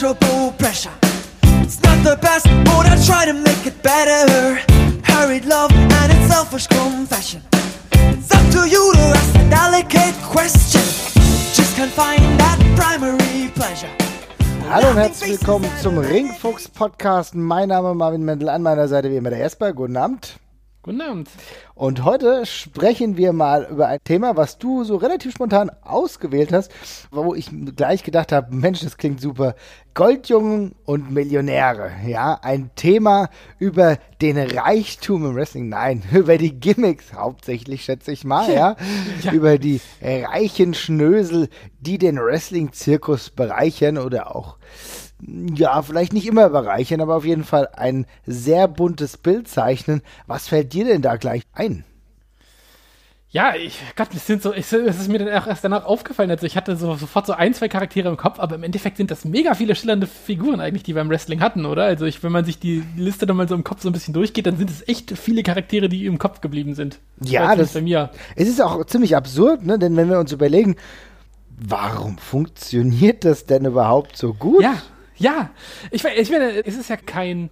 pleasurable pressure. It's not the best, but I try to make it better. Hurried love and its selfish confession. It's up to you to ask a delicate question. Just can't find that primary pleasure. Hallo und herzlich willkommen zum Ringfuchs Podcast. Mein Name ist Marvin Mendel, an meiner Seite wie immer der Jesper. Guten Abend. Guten Abend. Und heute sprechen wir mal über ein Thema, was du so relativ spontan ausgewählt hast, wo ich gleich gedacht habe, Mensch, das klingt super. Goldjungen und Millionäre. Ja, ein Thema über den Reichtum im Wrestling. Nein, über die Gimmicks hauptsächlich, schätze ich mal, ja. ja. Über die reichen Schnösel, die den Wrestling-Zirkus bereichern oder auch ja, vielleicht nicht immer bereichern, aber auf jeden Fall ein sehr buntes Bild zeichnen. Was fällt dir denn da gleich ein? Ja, ich, Gott, es sind so, es ist mir dann auch erst danach aufgefallen. Also ich hatte so, sofort so ein, zwei Charaktere im Kopf, aber im Endeffekt sind das mega viele schillernde Figuren eigentlich, die wir im Wrestling hatten, oder? Also ich, wenn man sich die Liste dann mal so im Kopf so ein bisschen durchgeht, dann sind es echt viele Charaktere, die im Kopf geblieben sind. Ja, das, bei mir. Es ist auch ziemlich absurd, ne? Denn wenn wir uns überlegen, warum funktioniert das denn überhaupt so gut? Ja. Ja, ich, ich meine, es ist ja kein,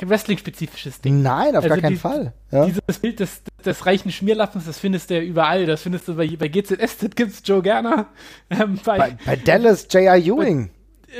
Wrestling-spezifisches Ding. Nein, auf also gar keinen die, Fall. Ja. Dieses Bild des, des reichen Schmierlappens, das findest du ja überall. Das findest du bei, bei GZS, das gibt's Joe Gerner. Ähm, bei, bei, bei, Dallas J.R. Ewing.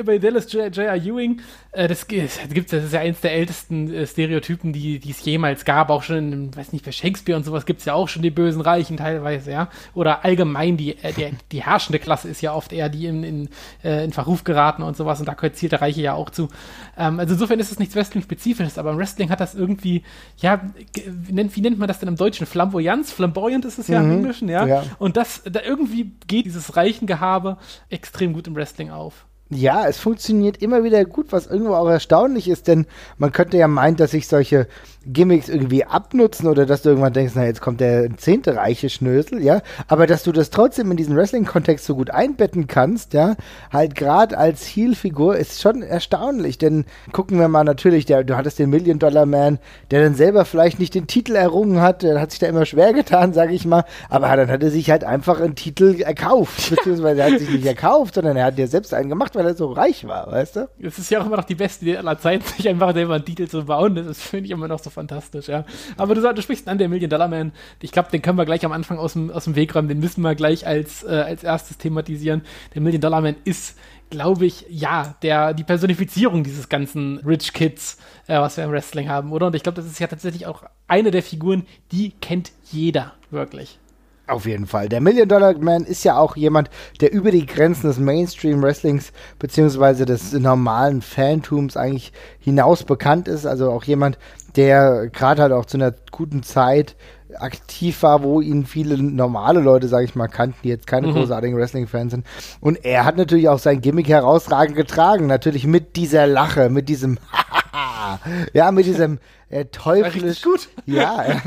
Bei, Dallas J.R. Ewing. Äh, das, das, gibt's, das ist ja eins der ältesten äh, Stereotypen, die es jemals gab. Auch schon, in, weiß nicht, bei Shakespeare und sowas gibt es ja auch schon die bösen Reichen teilweise, ja. Oder allgemein, die, äh, die, die herrschende Klasse ist ja oft eher die in, in, in Verruf geraten und sowas. Und da gehört der Reiche ja auch zu. Ähm, also insofern ist es nichts Wrestling-spezifisches, aber im Wrestling hat das irgendwie, ja, wie nennt, wie nennt man das denn im Deutschen? Flamboyanz? Flamboyant ist es ja mhm. im Englischen, ja? ja. Und das, da irgendwie geht dieses reichen Gehabe extrem gut im Wrestling auf. Ja, es funktioniert immer wieder gut, was irgendwo auch erstaunlich ist, denn man könnte ja meinen, dass sich solche Gimmicks irgendwie abnutzen oder dass du irgendwann denkst, na, jetzt kommt der zehnte reiche Schnösel, ja. Aber dass du das trotzdem in diesen Wrestling-Kontext so gut einbetten kannst, ja, halt gerade als Heel-Figur ist schon erstaunlich. Denn gucken wir mal natürlich, der, du hattest den Million-Dollar-Man, der dann selber vielleicht nicht den Titel errungen hat, der hat sich da immer schwer getan, sage ich mal. Aber dann hat er sich halt einfach einen Titel erkauft, beziehungsweise er hat sich nicht erkauft, sondern er hat ja selbst einen gemacht, weil er so reich war, weißt du? Es ist ja auch immer noch die beste Idee aller Zeiten, sich einfach selber einen Titel zu bauen. Das finde ich immer noch so fantastisch, ja. Aber du, du sprichst an der Million Dollar Man. Ich glaube, den können wir gleich am Anfang aus dem, aus dem Weg räumen. Den müssen wir gleich als, äh, als erstes thematisieren. Der Million Dollar Man ist glaube ich, ja, der, die Personifizierung dieses ganzen Rich Kids, äh, was wir im Wrestling haben, oder? Und ich glaube, das ist ja tatsächlich auch eine der Figuren, die kennt jeder, wirklich. Auf jeden Fall. Der Million Dollar Man ist ja auch jemand, der über die Grenzen des Mainstream Wrestlings beziehungsweise des normalen Fantums eigentlich hinaus bekannt ist. Also auch jemand, der gerade halt auch zu einer guten Zeit aktiv war, wo ihn viele normale Leute, sage ich mal, kannten, die jetzt keine mhm. großartigen Wrestling-Fans sind. Und er hat natürlich auch sein Gimmick herausragend getragen. Natürlich mit dieser Lache, mit diesem ja, mit diesem äh, teuflisch. gut. Ja,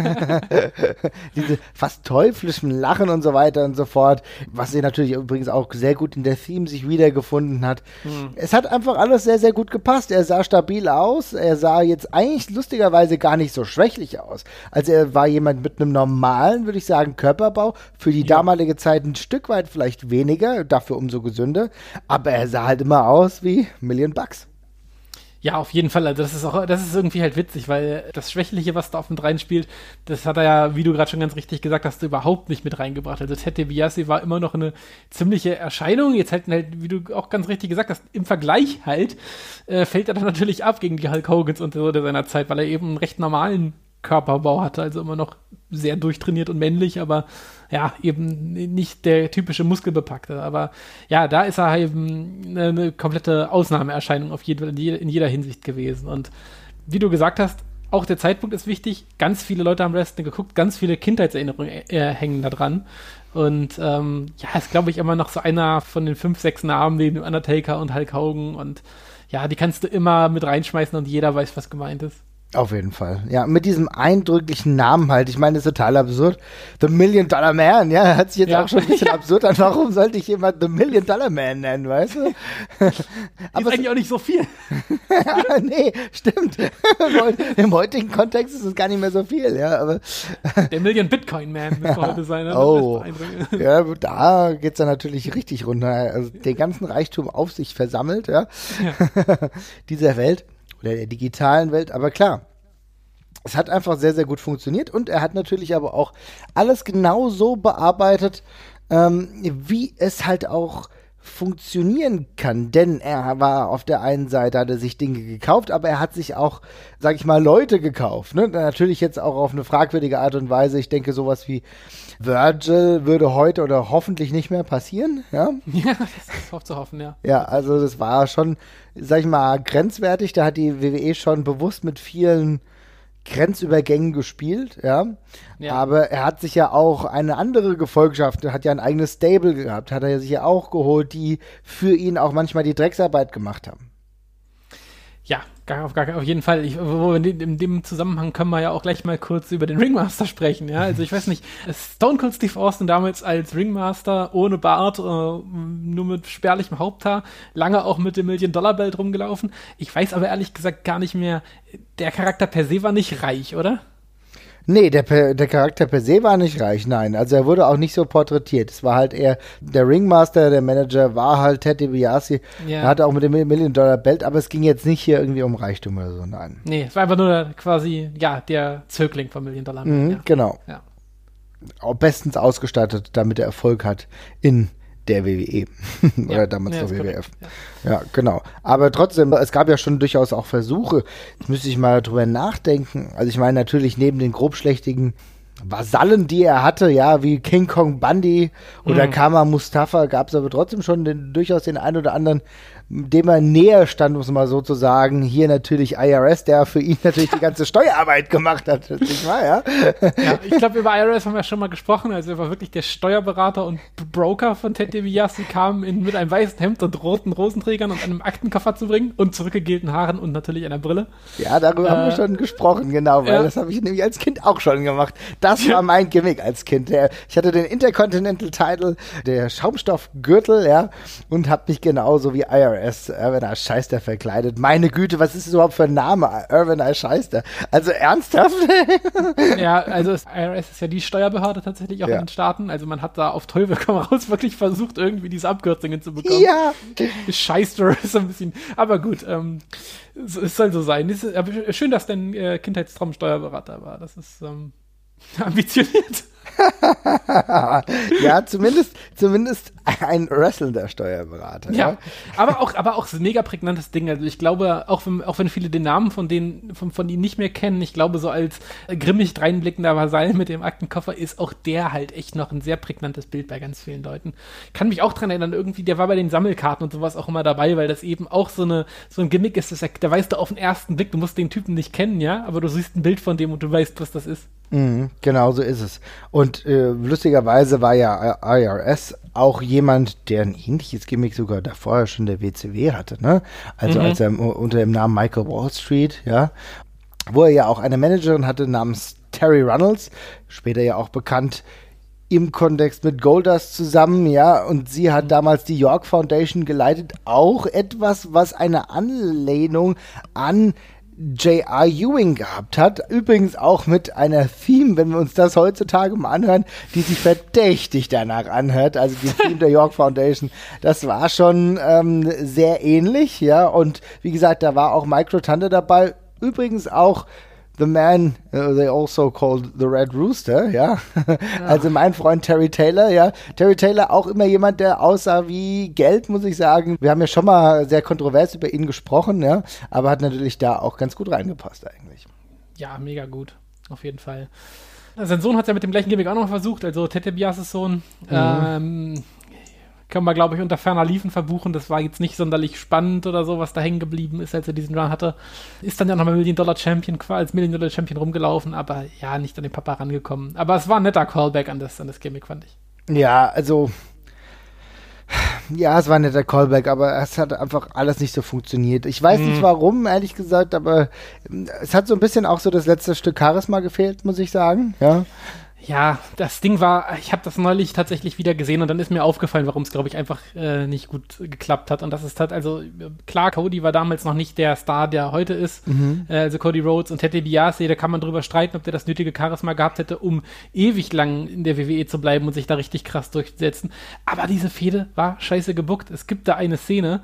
diese fast teuflischen Lachen und so weiter und so fort, was sie natürlich übrigens auch sehr gut in der Theme sich wiedergefunden hat. Hm. Es hat einfach alles sehr, sehr gut gepasst. Er sah stabil aus. Er sah jetzt eigentlich lustigerweise gar nicht so schwächlich aus. Also er war jemand mit einem normalen, würde ich sagen, Körperbau. Für die ja. damalige Zeit ein Stück weit vielleicht weniger, dafür umso gesünder. Aber er sah halt immer aus wie Million Bucks. Ja, auf jeden Fall. Also das ist auch, das ist irgendwie halt witzig, weil das Schwächliche, was da auf mit reinspielt, das hat er ja, wie du gerade schon ganz richtig gesagt hast, überhaupt nicht mit reingebracht. Also Ted DiBiase war immer noch eine ziemliche Erscheinung. Jetzt halt, halt, wie du auch ganz richtig gesagt hast, im Vergleich halt, äh, fällt er dann natürlich ab gegen die Hulk Hogans und so seiner Zeit, weil er eben einen recht normalen Körperbau hatte, also immer noch sehr durchtrainiert und männlich, aber ja, eben nicht der typische Muskelbepackte. Aber ja, da ist er eben eine, komplette Ausnahmeerscheinung auf jeden, in jeder Hinsicht gewesen. Und wie du gesagt hast, auch der Zeitpunkt ist wichtig. Ganz viele Leute haben Wrestling geguckt, ganz viele Kindheitserinnerungen äh, hängen da dran. Und ähm, ja, ist, glaube ich, immer noch so einer von den fünf, sechs Namen neben dem Undertaker und Hulk Hogan. Und ja, die kannst du immer mit reinschmeißen und jeder weiß, was gemeint ist. Auf jeden Fall. Ja, mit diesem eindrücklichen Namen halt. Ich meine, das ist total absurd. The Million Dollar Man, ja, hört sich jetzt Ja. auch schon ein bisschen absurd an. Warum sollte ich jemand The Million Dollar Man nennen, weißt du? Ist Aber eigentlich auch nicht so viel. ja, nee, stimmt. Im heutigen Kontext ist es gar nicht mehr so viel, ja, aber Der Million Bitcoin Man müsste heute sein. Ne? Oh. Ist ja, da geht's dann natürlich richtig runter. Also den ganzen Reichtum auf sich versammelt, ja, dieser Welt oder der digitalen Welt. Aber klar, es hat einfach sehr, sehr gut funktioniert und er hat natürlich aber auch alles genau so bearbeitet, ähm, wie es halt auch funktionieren kann, denn er war auf der einen Seite, hat er sich Dinge gekauft, aber er hat sich auch, sag ich mal, Leute gekauft. Ne? Natürlich jetzt auch auf eine fragwürdige Art und Weise. Ich denke, sowas wie Virgil würde heute oder hoffentlich nicht mehr passieren. Ja, Ja, das ist hoff zu hoffen, ja. ja also das war schon, sag ich mal, grenzwertig. Da hat die WWE schon bewusst mit vielen Grenzübergängen gespielt, ja. Ja. Aber er hat sich ja auch eine andere Gefolgschaft, hat ja ein eigenes Stable gehabt, hat er sich ja auch geholt, die für ihn auch manchmal die Drecksarbeit gemacht haben. Ja, gar, auf, gar, auf jeden Fall. Ich, in, dem- Zusammenhang können wir ja auch gleich mal kurz über den Ringmaster sprechen. Ja, also ich weiß nicht, Stone Cold Steve Austin damals als Ringmaster ohne Bart, äh, nur mit spärlichem Haupthaar, lange auch mit dem Million Dollar Belt rumgelaufen. Ich weiß aber ehrlich gesagt gar nicht mehr. Der Charakter per se war nicht reich, oder? Nee, der, der Charakter per se war nicht reich, nein. Also er wurde auch nicht so porträtiert. Es war halt eher der Ringmaster, der Manager war halt Ted DiBiase. Ja. Er hatte auch mit dem Million Dollar Belt, aber es ging jetzt nicht hier irgendwie um Reichtum oder so, nein. Nee, es war einfach nur quasi, ja, der Zögling von Million Dollar Man. Mhm, Ja. Genau. ja. Bestens ausgestattet, damit er Erfolg hat in der WWE. Oder Ja, damals ja, ist WWF. korrekt, Ja. genau. Aber trotzdem, es gab ja schon durchaus auch Versuche. Jetzt müsste ich mal drüber nachdenken. Also ich meine natürlich neben den grobschlächtigen Vasallen, die er hatte, ja, wie King Kong Bundy oder Mhm. Kama Mustafa, gab es aber trotzdem schon den, durchaus den einen oder anderen, dem er näher stand, muss man mal so zu sagen. Hier natürlich IRS, der für ihn natürlich die ganze Steuerarbeit gemacht hat. Nicht wahr, ja? Ja, ich glaube, über IRS haben wir schon mal gesprochen. Also er war wirklich der Steuerberater und Broker von Ted DiBiase, kam in, mit einem weißen Hemd und roten Rosenträgern und einem Aktenkoffer zu bringen und zurückgegelten Haaren und natürlich einer Brille. Ja, darüber haben wir Äh, schon gesprochen, genau, weil ja. das habe ich nämlich als Kind auch schon gemacht. Das war mein Gimmick als Kind. Der, ich hatte den Intercontinental Title, der Schaumstoffgürtel, ja, und habe mich genauso wie IRS, Irvin I. Scheister, verkleidet. Meine Güte, was ist das überhaupt für ein Name? Irvin I. Scheister. Also ernsthaft? Ja, also das IRS ist ja die Steuerbehörde tatsächlich auch Ja. in den Staaten. Also man hat da auf Teufel komm raus wirklich versucht, irgendwie diese Abkürzungen zu bekommen. ja. Scheißer ist ein bisschen. Aber gut, ähm, es, es soll so sein. Es ist, schön, dass dein äh, Kindheitstraum Steuerberater war. Das ist ähm, ambitioniert. ja, zumindest, zumindest ein wrestlender Steuerberater. Ja, aber auch, aber auch ein mega prägnantes Ding. Also ich glaube, auch wenn, auch wenn viele den Namen von denen, von, von ihnen nicht mehr kennen, ich glaube, so als grimmig dreinblickender Vasall mit dem Aktenkoffer ist auch der halt echt noch ein sehr prägnantes Bild bei ganz vielen Leuten. Kann mich auch dran erinnern, irgendwie, der war bei den Sammelkarten und sowas auch immer dabei, weil das eben auch so eine, so ein Gimmick ist, dass er, da weißt du auf den ersten Blick, du musst den Typen nicht kennen, ja, aber du siehst ein Bild von dem und du weißt, was das ist. Mhm, genau so ist es. Und äh, lustigerweise war ja IRS auch jemand, der ein ähnliches Gimmick sogar davor schon der WCW hatte, ne? Also als er unter dem Namen Michael Wall Street, ja, wo er ja auch eine Managerin hatte namens Terry Runnels, später ja auch bekannt im Kontext mit Goldust zusammen, ja, und sie hat damals die York Foundation geleitet, auch etwas, was eine Anlehnung an J.R. Ewing gehabt hat. Übrigens auch mit einer Theme, wenn wir uns das heutzutage mal anhören, die sich verdächtig danach anhört. Also die Theme der York Foundation. Das war schon ähm, sehr ähnlich, ja. Und wie gesagt, da war auch Mike Rotunda dabei. Übrigens auch The Man, uh, they also called the Red Rooster, ja. Also mein Freund Terry Taylor, ja. Terry Taylor auch immer jemand, der aussah wie Geld, muss ich sagen. Wir haben ja schon mal sehr kontrovers über ihn gesprochen, ja. Aber hat natürlich da auch ganz gut reingepasst eigentlich. Ja, mega gut. Auf jeden Fall. Sein Sohn hat ja mit dem gleichen Gimmick auch noch versucht, also Tete Biases Sohn. Ähm, kann man, glaube ich, unter ferner Liefen verbuchen. Das war jetzt nicht sonderlich spannend oder so, was da hängen geblieben ist, als er diesen Run hatte. Ist dann ja nochmal Million Dollar Champion, qua- als Million Dollar Champion rumgelaufen, aber ja, nicht an den Papa rangekommen. Aber es war ein netter Callback an das, an das Gimmick, fand ich. Ja, also ja, es war ein netter Callback, aber es hat einfach alles nicht so funktioniert. Ich weiß nicht Mhm. warum, ehrlich gesagt, aber ähm, es hat so ein bisschen auch so das letzte Stück Charisma gefehlt, muss ich sagen. Ja. Ja, das Ding war, ich habe das neulich tatsächlich wieder gesehen und dann ist mir aufgefallen, warum es, glaube ich, einfach äh, nicht gut geklappt hat. Und das ist halt, also klar, Cody war damals noch nicht der Star, der heute ist. Äh, also Cody Rhodes und Teddy Biase, da kann man drüber streiten, ob der das nötige Charisma gehabt hätte, um ewig lang in der WWE zu bleiben und sich da richtig krass durchzusetzen. Aber diese Fehde war scheiße gebuckt. Es gibt da eine Szene,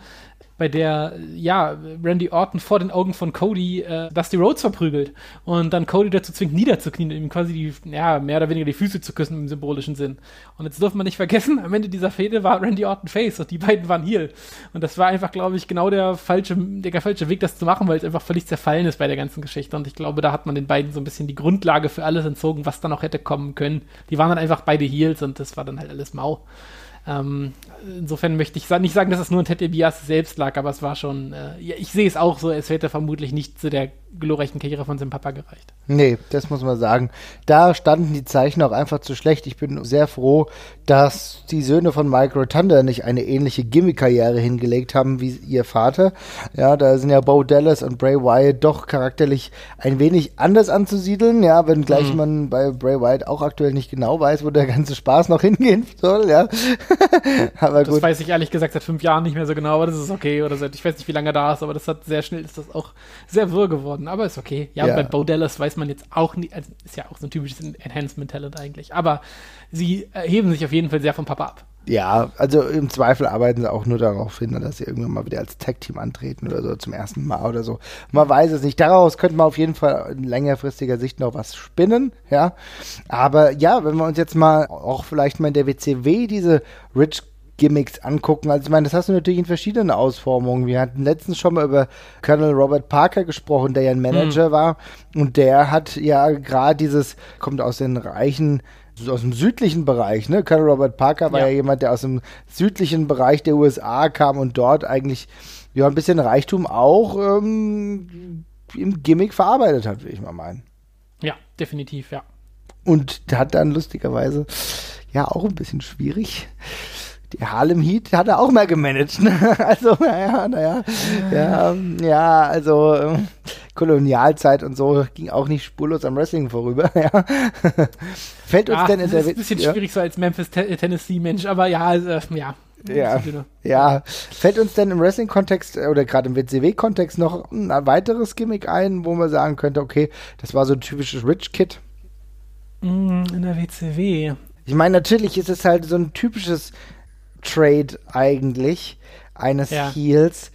bei der, ja, Randy Orton vor den Augen von Cody äh, Dusty Rhodes verprügelt und dann Cody dazu zwingt, niederzuknien und ihm quasi die, ja, mehr oder weniger die Füße zu küssen im symbolischen Sinn. Und jetzt dürfen wir nicht vergessen, am Ende dieser Fehde war Randy Orton Face und die beiden waren Heel. Und das war einfach, glaube ich, genau der falsche, der falsche Weg, das zu machen, weil es einfach völlig zerfallen ist bei der ganzen Geschichte. Und ich glaube, da hat man den beiden so ein bisschen die Grundlage für alles entzogen, was da noch hätte kommen können. Die waren dann einfach beide Heels und das war dann halt alles mau. Ähm, insofern möchte ich nicht sagen, dass es nur an Ted DiBiase selbst lag, aber es war schon, äh, ich sehe es auch so, es hätte vermutlich nicht zu der glorreichen Karriere von seinem Papa gereicht. Nee, das muss man sagen. Da standen die Zeichen auch einfach zu schlecht. Ich bin sehr froh, dass die Söhne von Mike Rotunda nicht eine ähnliche Gimmick-Karriere hingelegt haben wie ihr Vater. Ja, da sind ja Bo Dallas und Bray Wyatt doch charakterlich ein wenig anders anzusiedeln. Ja, wenngleich Mhm. man bei Bray Wyatt auch aktuell nicht genau weiß, wo der ganze Spaß noch hingehen soll. Ja, aber Das gut. weiß ich ehrlich gesagt seit fünf Jahren nicht mehr so genau, aber das ist okay. Oder seit, ich weiß nicht, wie lange er da ist, aber das hat sehr schnell ist das auch sehr wirr geworden. Aber ist okay. Ja, Ja. bei Bo Dallas weiß man jetzt auch nicht, also ist ja auch so ein typisches Enhancement-Talent eigentlich. Aber sie heben sich auf jeden Fall sehr vom Papa ab. Ja, also im Zweifel arbeiten sie auch nur darauf hin, dass sie irgendwann mal wieder als Tag-Team antreten oder so zum ersten Mal oder so. Man weiß es nicht. Daraus könnte man auf jeden Fall in längerfristiger Sicht noch was spinnen, ja. Aber ja, wenn wir uns jetzt mal auch vielleicht mal in der WCW diese Rich Gimmicks angucken. Also ich meine, das hast du natürlich in verschiedenen Ausformungen. Wir hatten letztens schon mal über Colonel Robert Parker gesprochen, der ja ein Manager war und der hat ja gerade dieses, kommt aus den reichen aus dem südlichen Bereich, ne? Colonel Robert Parker war ja. Ja. jemand, der aus dem südlichen Bereich der USA kam und dort eigentlich ja ein bisschen Reichtum auch ähm, im Gimmick verarbeitet hat, will ich mal meinen. Ja, definitiv, ja. Und hat dann lustigerweise ja auch ein bisschen schwierig. Die Harlem Heat hat er auch mal gemanagt. Ne? Also, naja, naja. Ja, ähm, ja, also ähm, Kolonialzeit und so ging auch nicht spurlos am Wrestling vorüber. Ja. Fällt uns Ah, denn in das der ist ein bisschen ja? schwierig so als Memphis, Te- Tennessee-Mensch, aber ja, äh, ja. Ja. Ja, fällt uns denn im Wrestling-Kontext äh, oder gerade im WCW-Kontext noch ein weiteres Gimmick ein, wo man sagen könnte, okay, das war so ein typisches Rich-Kid? Mm, In der WCW. Ich meine, natürlich ist es halt so ein typisches Trade eigentlich eines Ja. Heels,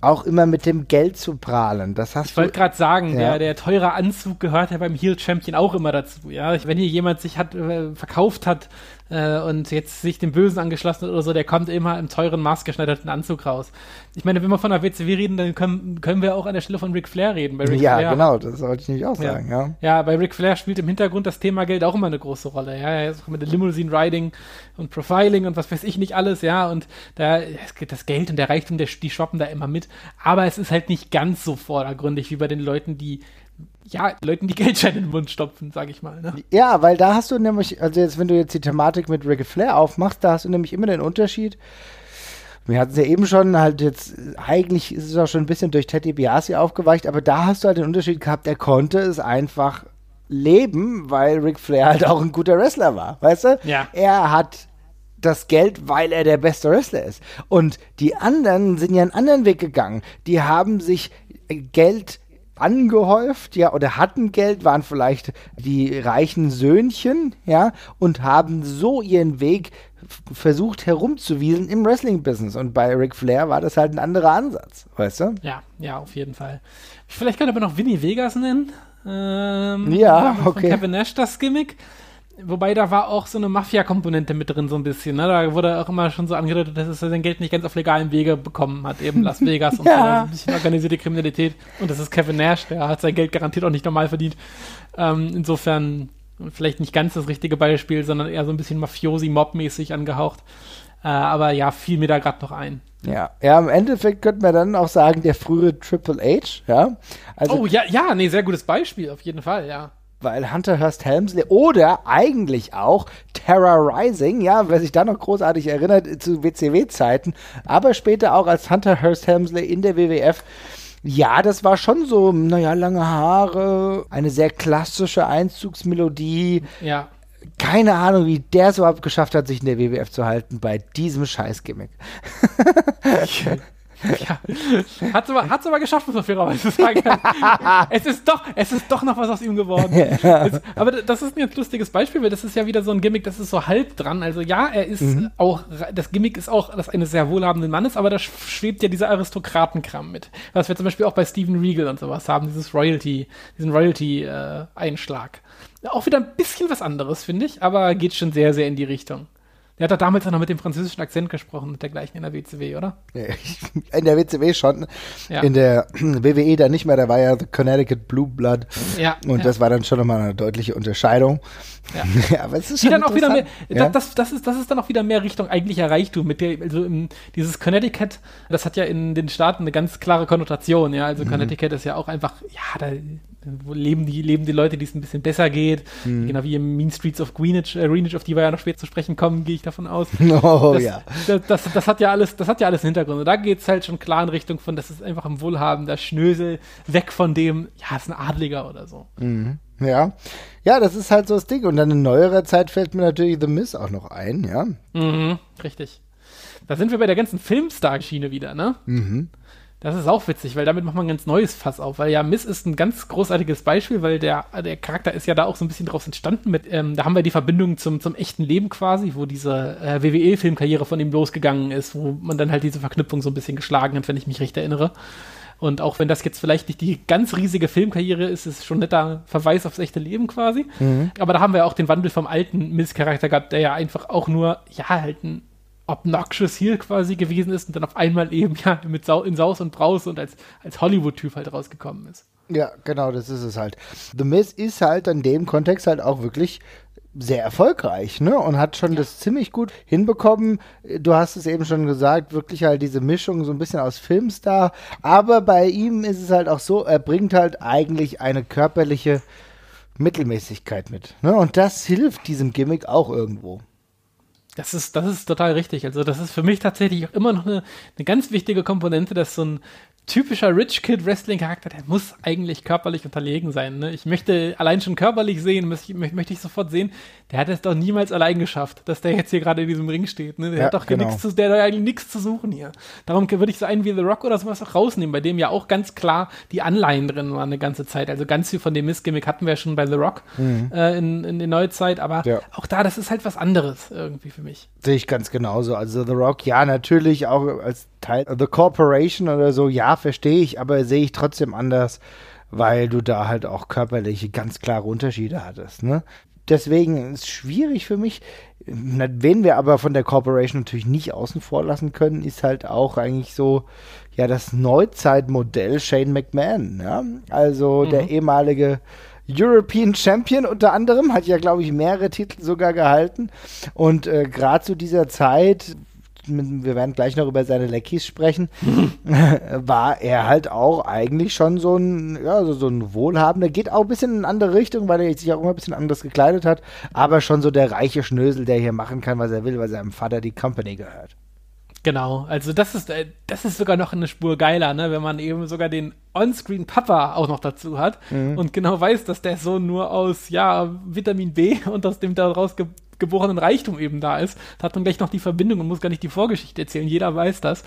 auch immer mit dem Geld zu prahlen. Das hast Ich wollte gerade sagen, Ja. der, der teure Anzug gehört ja beim Heel Champion auch immer dazu. Ja, wenn hier jemand sich hat äh, verkauft hat äh, und jetzt sich dem Bösen angeschlossen hat oder so, der kommt immer im teuren maßgeschneiderten Anzug raus. Ich meine, wenn wir von der WCW reden, dann können, können wir auch an der Stelle von Ric Flair reden. Bei Ric Ja, Flair, genau, das wollte ich nämlich auch Ja. sagen, ja. Ja, bei Ric Flair spielt im Hintergrund das Thema Geld auch immer eine große Rolle. Ja, er ist auch mit dem Limousine Riding und Profiling und was weiß ich nicht alles, ja, und da es geht das Geld und der Reichtum, der, die shoppen da immer mit. Aber es ist halt nicht ganz so vordergründig wie bei den Leuten, die, ja, Leuten, die Geldscheine in den Mund stopfen, sag ich mal. Ne? Ja, weil da hast du nämlich, also jetzt, wenn du jetzt die Thematik mit Ric Flair aufmachst, da hast du nämlich immer den Unterschied. Wir hatten es ja eben schon, halt jetzt, eigentlich ist es auch schon ein bisschen durch Teddy Biasi aufgeweicht, aber da hast du halt den Unterschied gehabt, er konnte es einfach leben, weil Ric Flair halt auch ein guter Wrestler war, weißt du? Ja. Er hat das Geld, weil er der beste Wrestler ist. Und die anderen sind ja einen anderen Weg gegangen. Die haben sich Geld angehäuft, ja, oder hatten Geld, waren vielleicht die reichen Söhnchen, ja, und haben so ihren Weg versucht herumzuwiesen im Wrestling-Business. Und bei Ric Flair war das halt ein anderer Ansatz, weißt du? Ja, ja, auf jeden Fall. Vielleicht könnte man noch Vinny Vegas nennen. Ähm, Ja, von okay. Kevin Nash das Gimmick. Wobei da war auch so eine Mafia-Komponente mit drin, so ein bisschen. Ne? Da wurde auch immer schon so angedeutet, dass er sein Geld nicht ganz auf legalem Wege bekommen hat, eben Las Vegas und Ja. so, ein bisschen organisierte Kriminalität. Und das ist Kevin Nash, der hat sein Geld garantiert auch nicht normal verdient. Ähm, insofern vielleicht nicht ganz das richtige Beispiel, sondern eher so ein bisschen Mafiosi-Mob-mäßig angehaucht. Äh, aber ja, fiel mir da gerade noch ein. Ja. Ja, im Endeffekt könnte man dann auch sagen, der frühere Triple H, ja. Also oh ja, ja, nee, sehr gutes Beispiel, auf jeden Fall, ja. Weil Hunter Hearst Helmsley oder eigentlich auch Terra Rising, ja, wer sich da noch großartig erinnert zu WCW-Zeiten, aber später auch als Hunter Hearst Helmsley in der WWF. Ja, das war schon so, naja, lange Haare, eine sehr klassische Einzugsmelodie. Ja. Keine Ahnung, wie der es überhaupt geschafft hat, sich in der WWF zu halten bei diesem Scheißgimmick. Ja, hat's aber, hat's aber geschafft, muss man fairerweise sagen. es ist doch, es ist doch noch was aus ihm geworden. Es, aber das ist ein ganz lustiges Beispiel, weil das ist ja wieder so ein Gimmick, das ist so halb dran. Also ja, er ist mhm. auch, das Gimmick ist auch das eines sehr wohlhabenden Mannes, aber da schwebt ja dieser Aristokratenkram mit. Was wir zum Beispiel auch bei Steven Regal und sowas haben, dieses Royalty, diesen Royalty-Einschlag. Äh, auch wieder ein bisschen was anderes, finde ich, aber geht schon sehr, sehr in die Richtung. Der hat doch damals noch mit dem französischen Akzent gesprochen, mit der gleichen in der WCW, oder? In der WCW schon. Ja. In der WWE dann nicht mehr, da war ja The Connecticut Blue Blood. Ja. Und ja. das war dann schon nochmal eine deutliche Unterscheidung. Ja, aber es ist schon dann auch wieder mehr, ja? das, das, ist, das ist dann auch wieder mehr Richtung eigentlicher Reichtum. Mit der, also im, dieses Connecticut, das hat ja in den Staaten eine ganz klare Konnotation, ja. Also mhm. Connecticut ist ja auch einfach, ja, da wo leben die, leben die Leute, die es ein bisschen besser geht. Mhm. Genau wie im Mean Streets of Greenwich, äh, Greenwich, auf die wir ja noch später zu sprechen kommen, gehe ich davon aus. Oh das, ja. Das, das, das, hat ja alles, das hat ja alles einen Hintergrund. Und da geht es halt schon klar in Richtung von, das ist einfach im Wohlhaben, der Schnösel, weg von dem, ja, ist ein Adliger oder so. Mhm. Ja. Ja, das ist halt so das Ding. Und dann in neuerer Zeit fällt mir natürlich The Miss auch noch ein, ja. Mhm, richtig. Da sind wir bei der ganzen Filmstar-Schiene wieder, ne? Mhm. Das ist auch witzig, weil damit macht man ein ganz neues Fass auf. Weil ja, Miss ist ein ganz großartiges Beispiel, weil der, der Charakter ist ja da auch so ein bisschen draus entstanden. Mit, ähm, da haben wir die Verbindung zum, zum echten Leben quasi, wo diese äh, WWE-Filmkarriere von ihm losgegangen ist, wo man dann halt diese Verknüpfung so ein bisschen geschlagen hat, wenn ich mich recht erinnere. Und auch wenn das jetzt vielleicht nicht die ganz riesige Filmkarriere ist, ist es schon netter Verweis aufs echte Leben quasi. Mhm. Aber da haben wir auch den Wandel vom alten Miss-Charakter gehabt, der ja einfach auch nur, ja, halt ein obnoxious Heel quasi gewesen ist und dann auf einmal eben ja mit Sau in Saus und Braus und als, als Hollywood-Typ halt rausgekommen ist. Ja, genau, das ist es halt. The Miz ist halt in dem Kontext halt auch wirklich sehr erfolgreich, ne? Und hat schon ja. das ziemlich gut hinbekommen. Du hast es eben schon gesagt, wirklich halt diese Mischung so ein bisschen aus Filmstar. Aber bei ihm ist es halt auch so, er bringt halt eigentlich eine körperliche Mittelmäßigkeit mit. Ne? Und das hilft diesem Gimmick auch irgendwo. Das ist, das ist total richtig. Also, das ist für mich tatsächlich auch immer noch eine, eine ganz wichtige Komponente, dass so ein, typischer Rich Kid Wrestling Charakter, der muss eigentlich körperlich unterlegen sein. Ne? Ich möchte allein schon körperlich sehen, möchte, möchte ich sofort sehen, der hat es doch niemals allein geschafft, dass der jetzt hier gerade in diesem Ring steht. Ne? Der ja, hat doch genau. nichts zu, der hat eigentlich nichts zu suchen hier. Darum würde ich so einen wie The Rock oder sowas auch rausnehmen, bei dem ja auch ganz klar die Anleihen drin waren eine ganze Zeit. Also ganz viel von dem Missgimmick hatten wir ja schon bei The Rock mhm. äh, in, in der Neuzeit, aber ja. auch da, das ist halt was anderes irgendwie für mich. Sehe ich ganz genauso. Also The Rock, ja, natürlich auch als Teil The Corporation oder so, ja, verstehe ich, aber sehe ich trotzdem anders, weil du da halt auch körperliche ganz klare Unterschiede hattest, ne? Deswegen ist es schwierig für mich. Wen wir aber von der Corporation natürlich nicht außen vor lassen können, ist halt auch eigentlich so, ja, das Neuzeitmodell Shane McMahon, ja. Also mhm. der ehemalige European Champion unter anderem, hat ja, glaube ich, mehrere Titel sogar gehalten. Und äh, gerade zu dieser Zeit wir werden gleich noch über seine Leckies sprechen, war er halt auch eigentlich schon so ein, ja, so, so ein Wohlhabender, geht auch ein bisschen in eine andere Richtung, weil er sich auch immer ein bisschen anders gekleidet hat, aber schon so der reiche Schnösel, der hier machen kann, was er will, weil seinem Vater die Company gehört. Genau, also das ist, äh, das ist sogar noch eine Spur geiler, ne, wenn man eben sogar den Onscreen Papa auch noch dazu hat mhm. und genau weiß, dass der Sohn nur aus, ja, Vitamin B und aus dem daraus ge geborenen Reichtum eben da ist. Da hat man gleich noch die Verbindung und muss gar nicht die Vorgeschichte erzählen. Jeder weiß das.